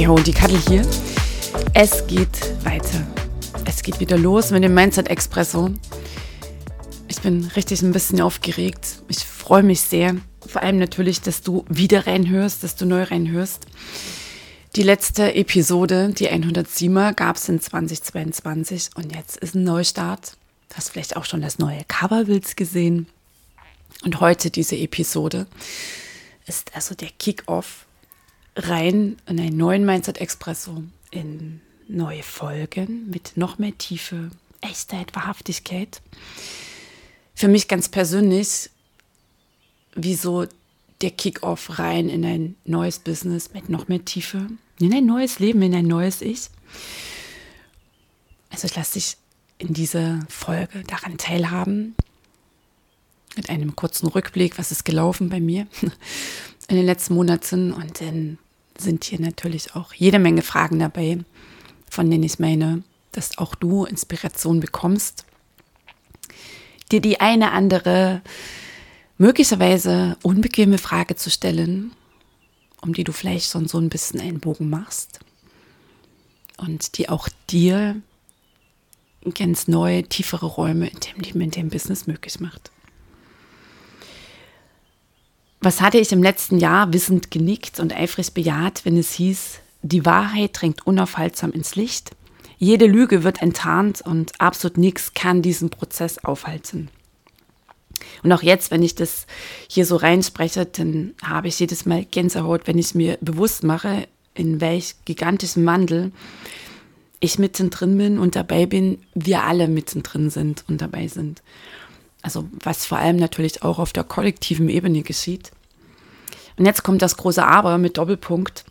Hey ho, die Kattel hier. Es geht weiter. Es geht wieder los mit dem Mindset Expresso. Ich bin richtig ein bisschen aufgeregt. Ich freue mich sehr. Vor allem natürlich, dass du wieder reinhörst, dass du neu reinhörst. Die letzte Episode, die 107er, gab es in 2022 und jetzt ist ein Neustart. Du hast vielleicht auch schon das neue Coverbild gesehen. Und heute diese Episode ist also der Kick-Off rein in einen neuen Mindset Expresso, in neue Folgen mit noch mehr Tiefe, Echtheit, Wahrhaftigkeit. Für mich ganz persönlich, wieso der Kick-off rein in ein neues Business mit noch mehr Tiefe, in ein neues Leben, in ein neues Ich. Also ich lasse dich in dieser Folge daran teilhaben, mit einem kurzen Rückblick, was ist gelaufen bei mir in den letzten Monaten und dann sind hier natürlich auch jede Menge Fragen dabei, von denen ich meine, dass auch du Inspiration bekommst, dir die eine andere möglicherweise unbequeme Frage zu stellen, um die du vielleicht schon so ein bisschen einen Bogen machst und die auch dir ganz neue, tiefere Räume in dem Leben, in dem Business möglich macht. Was hatte ich im letzten Jahr wissend genickt und eifrig bejaht, wenn es hieß, die Wahrheit drängt unaufhaltsam ins Licht, jede Lüge wird enttarnt und absolut nichts kann diesen Prozess aufhalten. Und auch jetzt, wenn ich das hier so reinspreche, dann habe ich jedes Mal Gänsehaut, wenn ich mir bewusst mache, in welch gigantischem Wandel ich mittendrin bin und dabei bin, wir alle mittendrin sind und dabei sind. Also was vor allem natürlich auch auf der kollektiven Ebene geschieht. Und jetzt kommt das große Aber mit Doppelpunkt.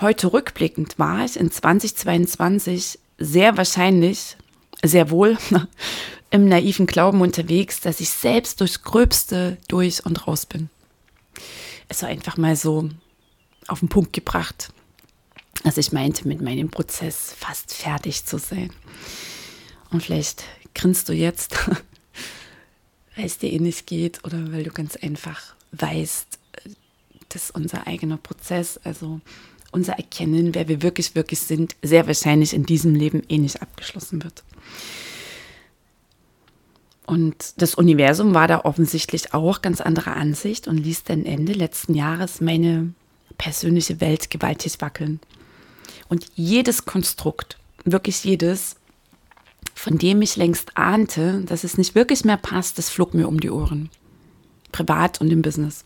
Heute rückblickend war ich in 2022 sehr wahrscheinlich, sehr wohl im naiven Glauben unterwegs, dass ich selbst durchs Gröbste durch und raus bin. Es war einfach mal so auf den Punkt gebracht, dass ich meinte, mit meinem Prozess fast fertig zu sein. Und vielleicht grinst du jetzt, weil es dir ähnlich geht oder weil du ganz einfach weißt, dass unser eigener Prozess, also unser Erkennen, wer wir wirklich, wirklich sind, sehr wahrscheinlich in diesem Leben eh nicht abgeschlossen wird. Und das Universum war da offensichtlich auch ganz anderer Ansicht und ließ dann Ende letzten Jahres meine persönliche Welt gewaltig wackeln. Und jedes Konstrukt, wirklich jedes, von dem ich längst ahnte, dass es nicht wirklich mehr passt, das flog mir um die Ohren. Privat und im Business.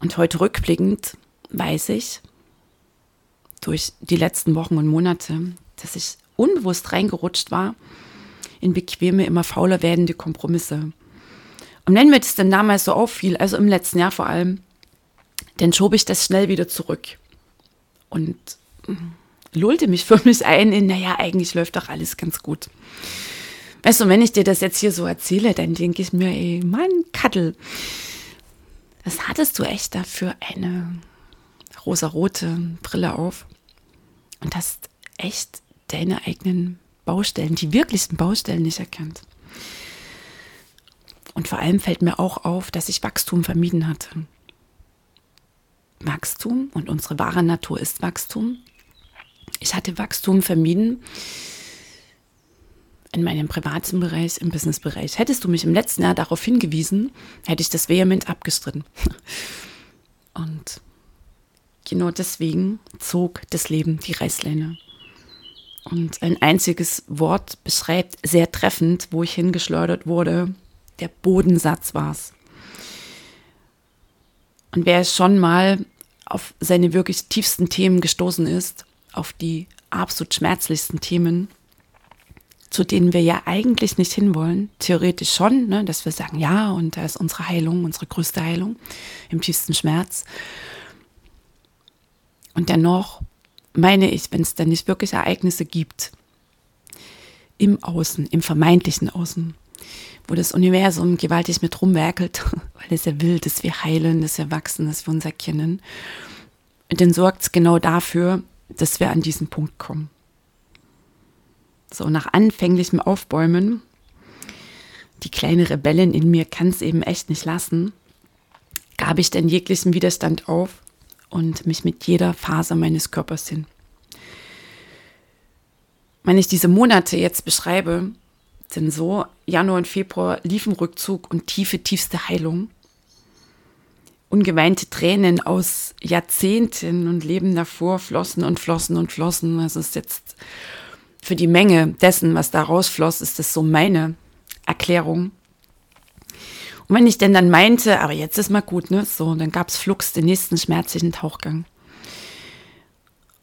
Und heute rückblickend weiß ich, durch die letzten Wochen und Monate, dass ich unbewusst reingerutscht war in bequeme, immer fauler werdende Kompromisse. Und wenn mir das dann damals so auffiel, also im letzten Jahr vor allem, dann schob ich das schnell wieder zurück und lullte mich für mich ein in, naja, eigentlich läuft doch alles ganz gut. Weißt du, wenn ich dir das jetzt hier so erzähle, dann denke ich mir, ey, Mann, Kattel, was hattest du echt da für eine rosarote Brille auf und hast echt deine eigenen Baustellen, die wirklichsten Baustellen nicht erkannt. Und vor allem fällt mir auch auf, dass ich Wachstum vermieden hatte. Wachstum und unsere wahre Natur ist Wachstum. Ich hatte Wachstum vermieden in meinem privaten Bereich, im Businessbereich. Hättest du mich im letzten Jahr darauf hingewiesen, hätte ich das vehement abgestritten. Und genau deswegen zog das Leben die Reißleine. Und ein einziges Wort beschreibt sehr treffend, wo ich hingeschleudert wurde. Der Bodensatz war es. Und wer schon mal auf seine wirklich tiefsten Themen gestoßen ist, auf die absolut schmerzlichsten Themen, zu denen wir ja eigentlich nicht hinwollen, theoretisch schon, ne, dass wir sagen, ja, und da ist unsere Heilung, unsere größte Heilung im tiefsten Schmerz. Und dennoch meine ich, wenn es dann nicht wirklich Ereignisse gibt, im Außen, im vermeintlichen Außen, wo das Universum gewaltig mit rumwerkelt, weil es ja will, dass wir heilen, dass wir wachsen, dass wir uns erkennen, dann sorgt es genau dafür, dass wir an diesen Punkt kommen. So, nach anfänglichem Aufbäumen, die kleine Rebellin in mir kann es eben echt nicht lassen, gab ich dann jeglichen Widerstand auf und mich mit jeder Faser meines Körpers hin. Wenn ich diese Monate jetzt beschreibe, sind so Januar und Februar liefen Rückzug und tiefe, tiefste Heilung. Ungeweinte Tränen aus Jahrzehnten und Leben davor flossen und flossen und flossen. Das ist jetzt für die Menge dessen, was da rausfloss, ist das so meine Erklärung. Und wenn ich denn dann meinte, aber jetzt ist mal gut, ne? So, dann gab es flugs den nächsten schmerzlichen Tauchgang.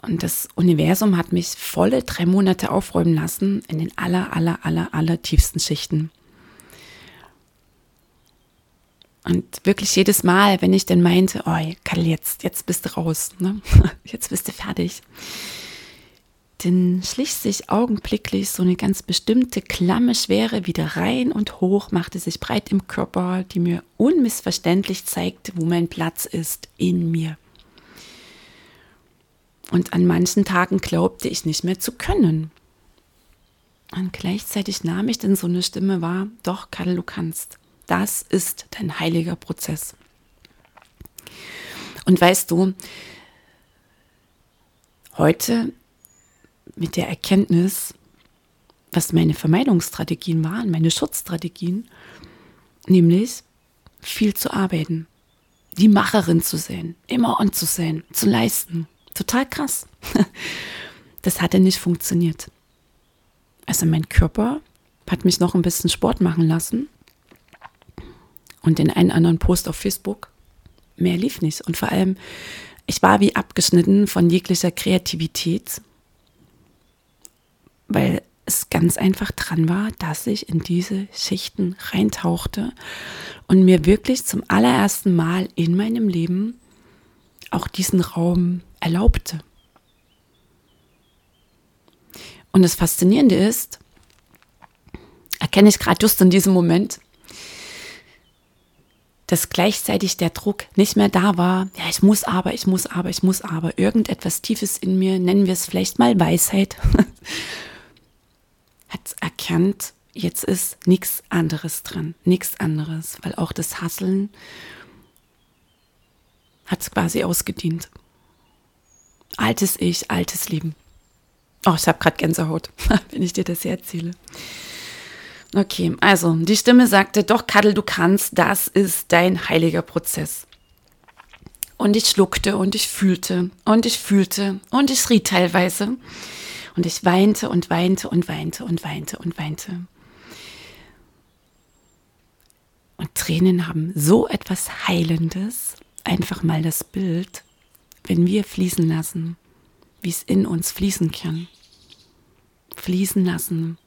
Und das Universum hat mich volle drei Monate aufräumen lassen in den aller, aller, aller, aller tiefsten Schichten. Und wirklich jedes Mal, wenn ich dann meinte, oh, Karl, jetzt, jetzt bist du raus, ne? jetzt bist du fertig, dann schlich sich augenblicklich so eine ganz bestimmte klamme Schwere wieder rein und hoch, machte sich breit im Körper, die mir unmissverständlich zeigte, wo mein Platz ist in mir. Und an manchen Tagen glaubte ich nicht mehr zu können. Und gleichzeitig nahm ich dann so eine Stimme wahr, doch, Karl, du kannst. Das ist dein heiliger Prozess. Und weißt du, heute mit der Erkenntnis, was meine Vermeidungsstrategien waren, meine Schutzstrategien, nämlich viel zu arbeiten, die Macherin zu sein, immer on zu sein, zu leisten. Total krass. Das hatte nicht funktioniert. Also mein Körper hat mich noch ein bisschen Sport machen lassen und den einen anderen Post auf Facebook. Mehr lief nicht. Und vor allem, ich war wie abgeschnitten von jeglicher Kreativität weil es ganz einfach dran war, dass ich in diese Schichten reintauchte und mir wirklich zum allerersten Mal in meinem Leben auch diesen Raum erlaubte. Und das Faszinierende ist, erkenne ich gerade just in diesem Moment, dass gleichzeitig der Druck nicht mehr da war. Ja, ich muss aber, ich muss aber, ich muss aber. Irgendetwas Tiefes in mir, nennen wir es vielleicht mal Weisheit, hat erkannt, jetzt ist nichts anderes dran, nichts anderes, weil auch das Hasseln hat es quasi ausgedient. Altes Ich, altes Leben. Oh, ich habe gerade Gänsehaut, wenn ich dir das erzähle. Okay, also die Stimme sagte, doch Kaddel, du kannst, das ist dein heiliger Prozess. Und ich schluckte und ich fühlte und ich fühlte und ich schrie teilweise. Und ich weinte und weinte und weinte und weinte und weinte. Und Tränen haben so etwas Heilendes, einfach mal das Bild, wenn wir fließen lassen, wie es in uns fließen kann. Fließen lassen.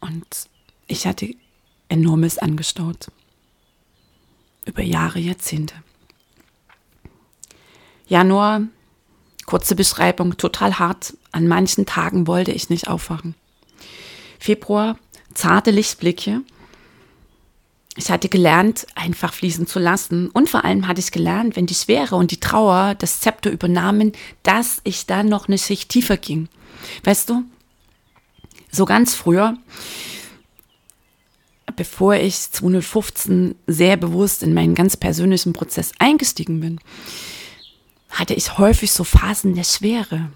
Und ich hatte enormes angestaut. Über Jahre, Jahrzehnte. Januar, kurze Beschreibung, total hart. An manchen Tagen wollte ich nicht aufwachen. Februar, zarte Lichtblicke. Ich hatte gelernt, einfach fließen zu lassen. Und vor allem hatte ich gelernt, wenn die Schwere und die Trauer das Zepter übernahmen, dass ich dann noch eine Schicht tiefer ging. Weißt du, so ganz früher, bevor ich 2015 sehr bewusst in meinen ganz persönlichen Prozess eingestiegen bin, hatte ich häufig so Phasen der Schwere.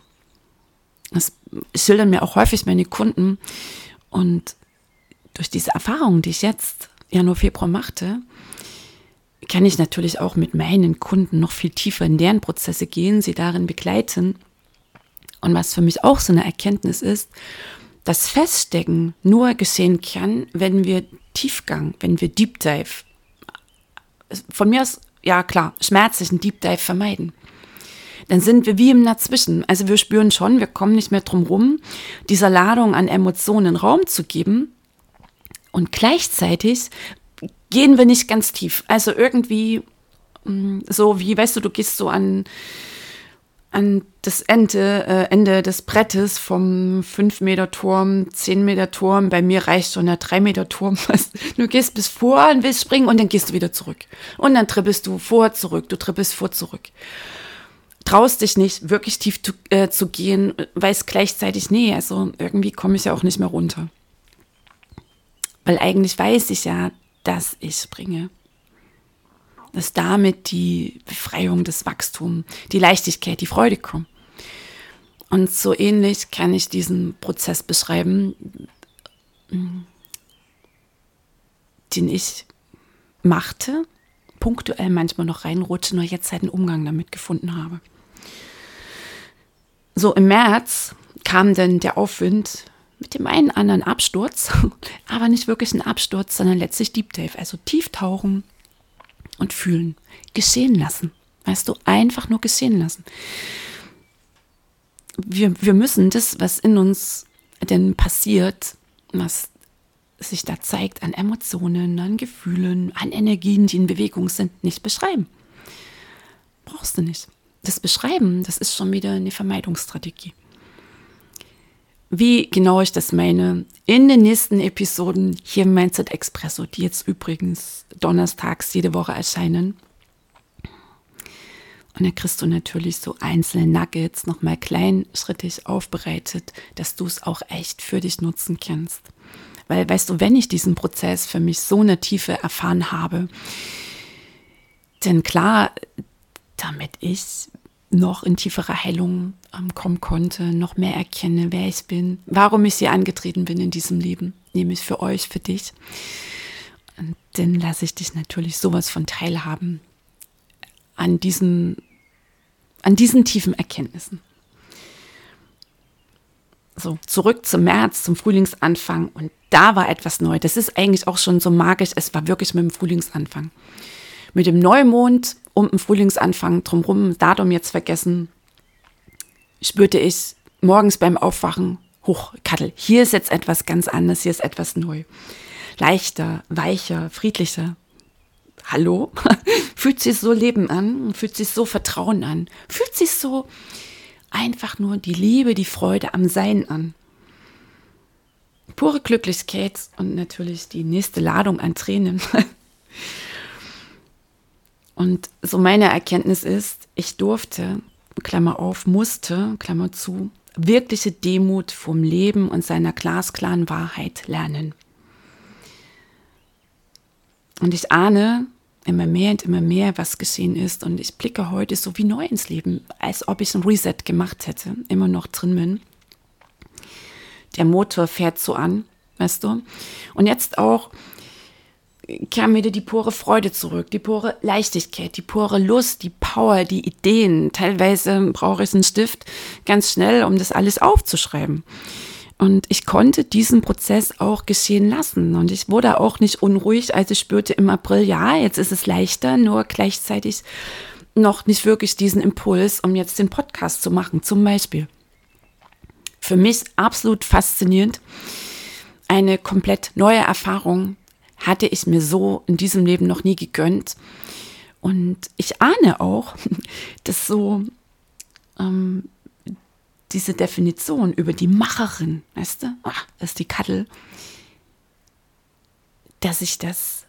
Das schildern mir auch häufig meine Kunden. Und durch diese Erfahrungen, die ich jetzt Januar, Februar machte, kann ich natürlich auch mit meinen Kunden noch viel tiefer in deren Prozesse gehen, sie darin begleiten. Und was für mich auch so eine Erkenntnis ist, dass Feststecken nur geschehen kann, wenn wir Tiefgang, wenn wir Deep Dive, von mir aus, ja klar, schmerzlichen Deep Dive vermeiden dann sind wir wie im Dazwischen. Also wir spüren schon, wir kommen nicht mehr drum rum, dieser Ladung an Emotionen Raum zu geben. Und gleichzeitig gehen wir nicht ganz tief. Also irgendwie mm, so wie, weißt du, du gehst so an, an das Ende, äh, Ende des Brettes vom 5-Meter-Turm, 10-Meter-Turm. Bei mir reicht schon der 3-Meter-Turm. Du gehst bis vor und willst springen und dann gehst du wieder zurück. Und dann trippelst du vor, zurück, du trippelst vor, zurück. Traust dich nicht, wirklich tief zu, äh, zu gehen, weißt gleichzeitig, nee, also irgendwie komme ich ja auch nicht mehr runter. Weil eigentlich weiß ich ja, dass ich springe dass damit die Befreiung, das Wachstum, die Leichtigkeit, die Freude kommen. Und so ähnlich kann ich diesen Prozess beschreiben, den ich machte, punktuell manchmal noch reinrutsche, nur jetzt halt einen Umgang damit gefunden habe. So im März kam dann der Aufwind mit dem einen anderen Absturz, aber nicht wirklich ein Absturz, sondern letztlich Deep Dive, also Tieftauchen, und fühlen. Geschehen lassen. Weißt du, einfach nur geschehen lassen. Wir, wir müssen das, was in uns denn passiert, was sich da zeigt an Emotionen, an Gefühlen, an Energien, die in Bewegung sind, nicht beschreiben. Brauchst du nicht. Das Beschreiben, das ist schon wieder eine Vermeidungsstrategie. Wie genau ich das meine, in den nächsten Episoden hier im Mindset Expresso, die jetzt übrigens donnerstags jede Woche erscheinen. Und da kriegst du natürlich so einzelne Nuggets nochmal kleinschrittig aufbereitet, dass du es auch echt für dich nutzen kannst. Weil, weißt du, wenn ich diesen Prozess für mich so eine Tiefe erfahren habe, denn klar, damit ich noch in tiefere Heilung ähm, kommen konnte, noch mehr erkenne, wer ich bin, warum ich hier angetreten bin in diesem Leben, nämlich für euch, für dich. Und dann lasse ich dich natürlich sowas von teilhaben an diesen, an diesen tiefen Erkenntnissen. So, zurück zum März, zum Frühlingsanfang und da war etwas neu. Das ist eigentlich auch schon so magisch. Es war wirklich mit dem Frühlingsanfang. Mit dem Neumond um den Frühlingsanfang drumherum, Datum jetzt vergessen, spürte ich morgens beim Aufwachen, hoch, Kattel, hier ist jetzt etwas ganz anderes, hier ist etwas neu. Leichter, weicher, friedlicher. Hallo? fühlt sich so Leben an, fühlt sich so Vertrauen an, fühlt sich so einfach nur die Liebe, die Freude am Sein an. Pure Glücklichkeit und natürlich die nächste Ladung an Tränen. Und so meine Erkenntnis ist, ich durfte, Klammer auf, musste, Klammer zu, wirkliche Demut vom Leben und seiner glasklaren Wahrheit lernen. Und ich ahne immer mehr und immer mehr, was geschehen ist. Und ich blicke heute so wie neu ins Leben, als ob ich ein Reset gemacht hätte, immer noch drin bin. Der Motor fährt so an, weißt du. Und jetzt auch kam wieder die pure Freude zurück, die pure Leichtigkeit, die pure Lust, die Power, die Ideen. Teilweise brauche ich einen Stift ganz schnell, um das alles aufzuschreiben. Und ich konnte diesen Prozess auch geschehen lassen. Und ich wurde auch nicht unruhig, als ich spürte im April, ja, jetzt ist es leichter, nur gleichzeitig noch nicht wirklich diesen Impuls, um jetzt den Podcast zu machen, zum Beispiel. Für mich absolut faszinierend. Eine komplett neue Erfahrung, hatte ich mir so in diesem Leben noch nie gegönnt. Und ich ahne auch, dass so ähm, diese Definition über die Macherin, weißt du, ach, das ist die Kattel, dass ich das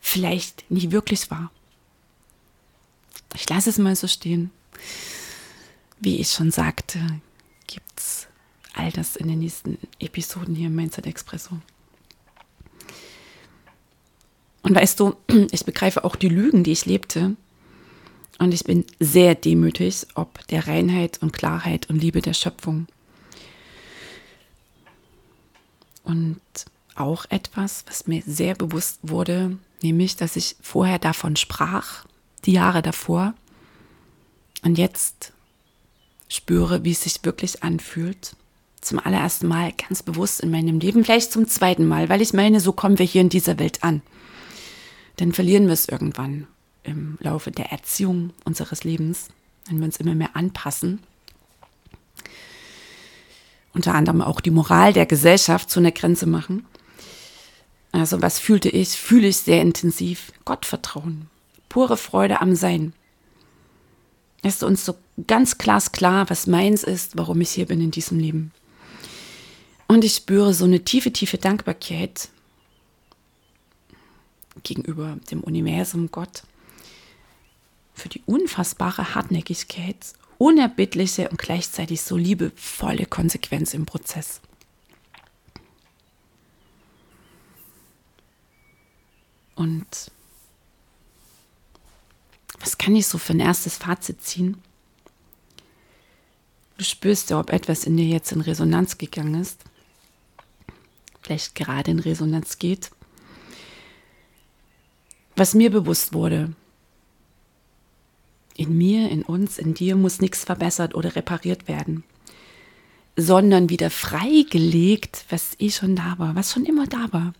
vielleicht nie wirklich war. Ich lasse es mal so stehen. Wie ich schon sagte, gibt es all das in den nächsten Episoden hier im Mindset Expresso. Und weißt du, ich begreife auch die Lügen, die ich lebte. Und ich bin sehr demütig ob der Reinheit und Klarheit und Liebe der Schöpfung. Und auch etwas, was mir sehr bewusst wurde, nämlich, dass ich vorher davon sprach, die Jahre davor, und jetzt spüre, wie es sich wirklich anfühlt. Zum allerersten Mal ganz bewusst in meinem Leben, vielleicht zum zweiten Mal, weil ich meine, so kommen wir hier in dieser Welt an dann verlieren wir es irgendwann im Laufe der Erziehung unseres Lebens, wenn wir uns immer mehr anpassen. Unter anderem auch die Moral der Gesellschaft zu einer Grenze machen. Also was fühlte ich? Fühle ich sehr intensiv. Gottvertrauen. pure Freude am Sein. Ist uns so ganz glasklar, was meins ist, warum ich hier bin in diesem Leben. Und ich spüre so eine tiefe, tiefe Dankbarkeit gegenüber dem Universum, Gott, für die unfassbare Hartnäckigkeit, unerbittliche und gleichzeitig so liebevolle Konsequenz im Prozess. Und was kann ich so für ein erstes Fazit ziehen? Du spürst ja, ob etwas in dir jetzt in Resonanz gegangen ist, vielleicht gerade in Resonanz geht. Was mir bewusst wurde, in mir, in uns, in dir muss nichts verbessert oder repariert werden, sondern wieder freigelegt, was eh schon da war, was schon immer da war.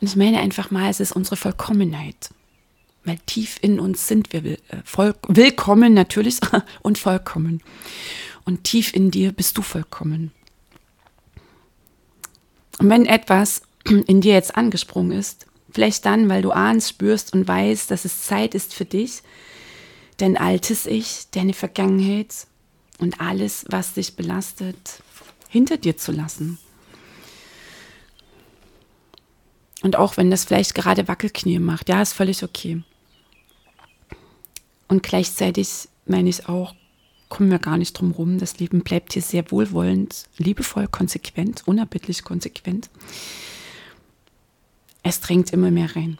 Und ich meine einfach mal, es ist unsere Vollkommenheit. Weil tief in uns sind wir will, äh, voll, willkommen natürlich und vollkommen. Und tief in dir bist du vollkommen. Und wenn etwas in dir jetzt angesprungen ist, vielleicht dann, weil du ahnst, spürst und weißt, dass es Zeit ist für dich, dein altes Ich, deine Vergangenheit und alles, was dich belastet, hinter dir zu lassen. Und auch wenn das vielleicht gerade Wackelknie macht, ja, ist völlig okay. Und gleichzeitig meine ich auch, kommen wir gar nicht drum rum. Das Leben bleibt hier sehr wohlwollend, liebevoll, konsequent, unerbittlich konsequent. Es drängt immer mehr rein.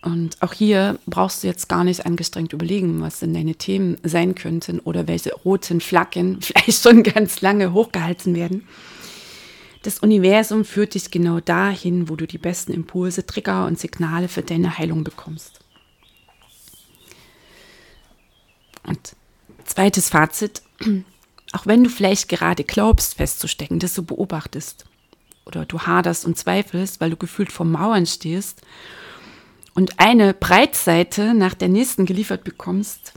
Und auch hier brauchst du jetzt gar nicht angestrengt überlegen, was denn deine Themen sein könnten oder welche roten Flaggen vielleicht schon ganz lange hochgehalten werden. Das Universum führt dich genau dahin, wo du die besten Impulse, Trigger und Signale für deine Heilung bekommst. Und zweites Fazit, auch wenn du vielleicht gerade glaubst festzustecken, dass du beobachtest oder du haderst und zweifelst, weil du gefühlt vor Mauern stehst und eine Breitseite nach der nächsten geliefert bekommst,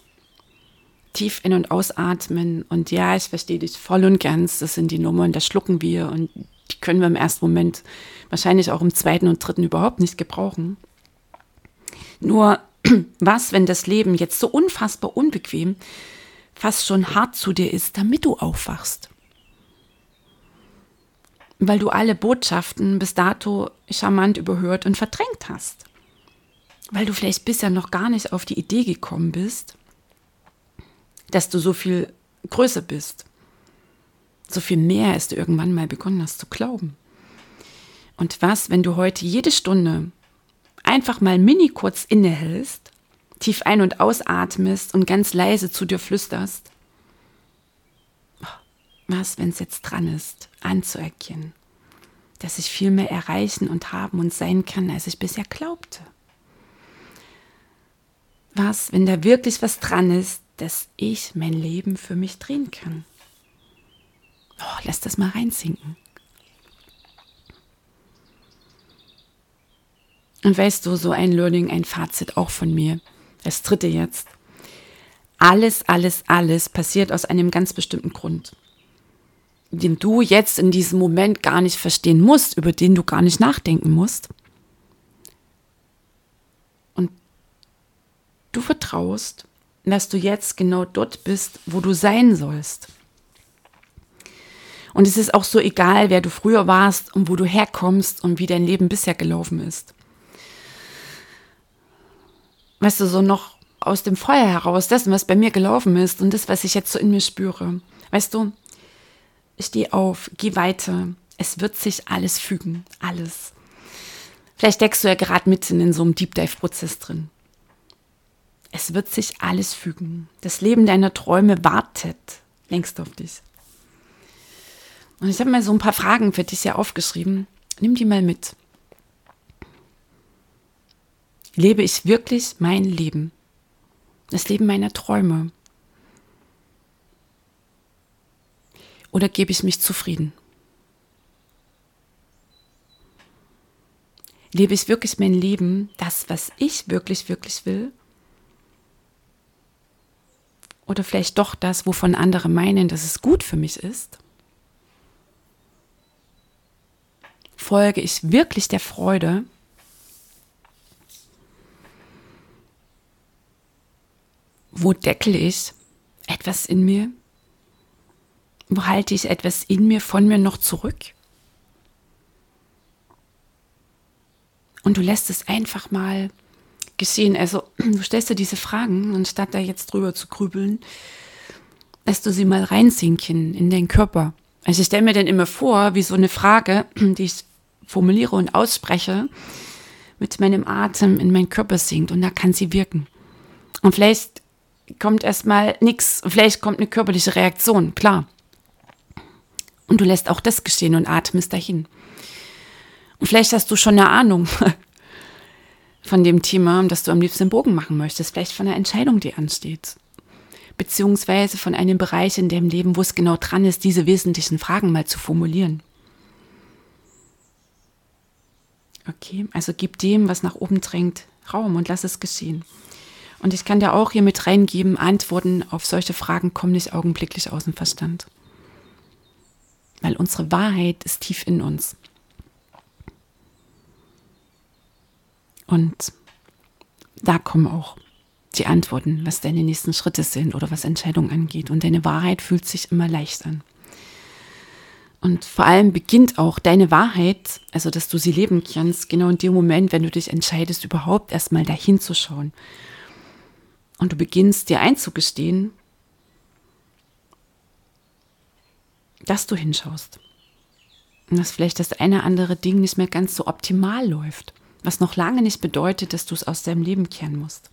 tief in- und ausatmen und ja, ich verstehe dich voll und ganz, das sind die Nummern, das schlucken wir und die können wir im ersten Moment wahrscheinlich auch im zweiten und dritten überhaupt nicht gebrauchen. Nur was, wenn das Leben jetzt so unfassbar unbequem, fast schon hart zu dir ist, damit du aufwachst? Weil du alle Botschaften bis dato charmant überhört und verdrängt hast weil du vielleicht bisher noch gar nicht auf die Idee gekommen bist, dass du so viel größer bist, so viel mehr, als du irgendwann mal begonnen hast zu glauben. Und was, wenn du heute jede Stunde einfach mal mini kurz innehältst, tief ein- und ausatmest und ganz leise zu dir flüsterst? Was, wenn es jetzt dran ist, anzuerkennen, dass ich viel mehr erreichen und haben und sein kann, als ich bisher glaubte? was, wenn da wirklich was dran ist, dass ich mein Leben für mich drehen kann. Oh, lass das mal reinsinken. Und weißt du, so ein Learning, ein Fazit auch von mir, das dritte jetzt. Alles, alles, alles passiert aus einem ganz bestimmten Grund, den du jetzt in diesem Moment gar nicht verstehen musst, über den du gar nicht nachdenken musst. du vertraust, dass du jetzt genau dort bist, wo du sein sollst. Und es ist auch so egal, wer du früher warst und wo du herkommst und wie dein Leben bisher gelaufen ist. Weißt du, so noch aus dem Feuer heraus, das, was bei mir gelaufen ist und das, was ich jetzt so in mir spüre. Weißt du, steh auf, geh weiter. Es wird sich alles fügen, alles. Vielleicht steckst du ja gerade mitten in so einem Deep Dive-Prozess drin. Es wird sich alles fügen. Das Leben deiner Träume wartet längst auf dich. Und ich habe mal so ein paar Fragen für dich hier aufgeschrieben. Nimm die mal mit. Lebe ich wirklich mein Leben? Das Leben meiner Träume? Oder gebe ich mich zufrieden? Lebe ich wirklich mein Leben, das, was ich wirklich, wirklich will? Oder vielleicht doch das, wovon andere meinen, dass es gut für mich ist? Folge ich wirklich der Freude? Wo deckel ich etwas in mir? Halte ich etwas in mir, von mir noch zurück? Und du lässt es einfach mal geschehen. Also du stellst dir diese Fragen und statt da jetzt drüber zu grübeln, lässt du sie mal reinsinken in den Körper. Also ich stelle mir dann immer vor, wie so eine Frage, die ich formuliere und ausspreche, mit meinem Atem in meinen Körper sinkt und da kann sie wirken. Und vielleicht kommt erstmal nichts, vielleicht kommt eine körperliche Reaktion, klar. Und du lässt auch das geschehen und atmest dahin. Und vielleicht hast du schon eine Ahnung von dem Thema, das du am liebsten Bogen machen möchtest, vielleicht von einer Entscheidung, die ansteht. Beziehungsweise von einem Bereich in deinem Leben, wo es genau dran ist, diese wesentlichen Fragen mal zu formulieren. Okay, also gib dem, was nach oben drängt, Raum und lass es geschehen. Und ich kann dir auch hier mit reingeben, Antworten auf solche Fragen kommen nicht augenblicklich aus dem Verstand. Weil unsere Wahrheit ist tief in uns. Und da kommen auch die Antworten, was deine nächsten Schritte sind oder was Entscheidungen angeht. Und deine Wahrheit fühlt sich immer leicht an. Und vor allem beginnt auch deine Wahrheit, also dass du sie leben kannst, genau in dem Moment, wenn du dich entscheidest, überhaupt erstmal dahin zu schauen. Und du beginnst dir einzugestehen, dass du hinschaust. Und dass vielleicht das eine andere Ding nicht mehr ganz so optimal läuft. Was noch lange nicht bedeutet, dass du es aus deinem Leben kehren musst.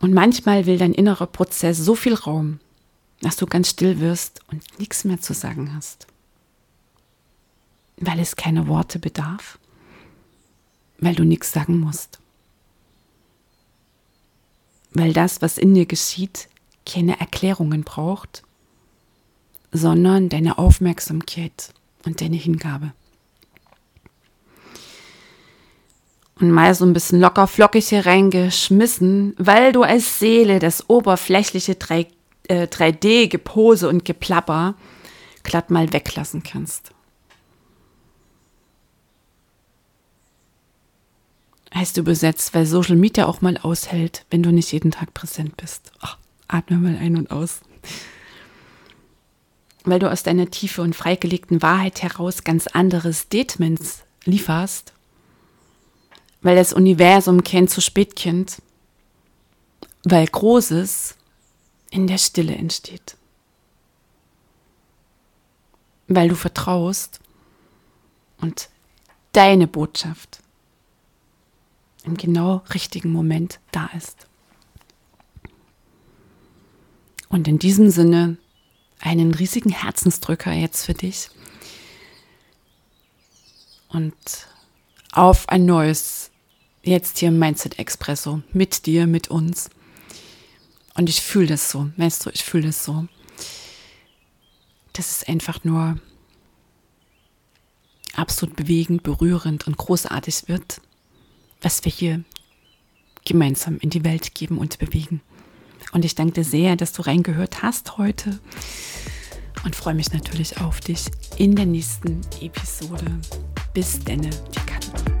Und manchmal will dein innerer Prozess so viel Raum, dass du ganz still wirst und nichts mehr zu sagen hast. Weil es keine Worte bedarf, weil du nichts sagen musst. Weil das, was in dir geschieht, keine Erklärungen braucht, sondern deine Aufmerksamkeit und deine Hingabe. und mal so ein bisschen locker flockig hier reingeschmissen, weil du als Seele das oberflächliche 3, äh, 3D-Gepose und Geplapper glatt mal weglassen kannst. Heißt übersetzt, weil Social Media auch mal aushält, wenn du nicht jeden Tag präsent bist. Ach, atme mal ein und aus. Weil du aus deiner tiefe und freigelegten Wahrheit heraus ganz andere Statements lieferst weil das Universum kennt zu spät kennt, weil Großes in der Stille entsteht. Weil du vertraust und deine Botschaft im genau richtigen Moment da ist. Und in diesem Sinne einen riesigen Herzensdrücker jetzt für dich und auf ein neues jetzt hier Mindset Expresso mit dir, mit uns. Und ich fühle das so, weißt du, ich fühle das so. Das ist einfach nur absolut bewegend, berührend und großartig wird, was wir hier gemeinsam in die Welt geben und bewegen. Und ich danke dir sehr, dass du reingehört hast heute und freue mich natürlich auf dich in der nächsten Episode. Bis denne, die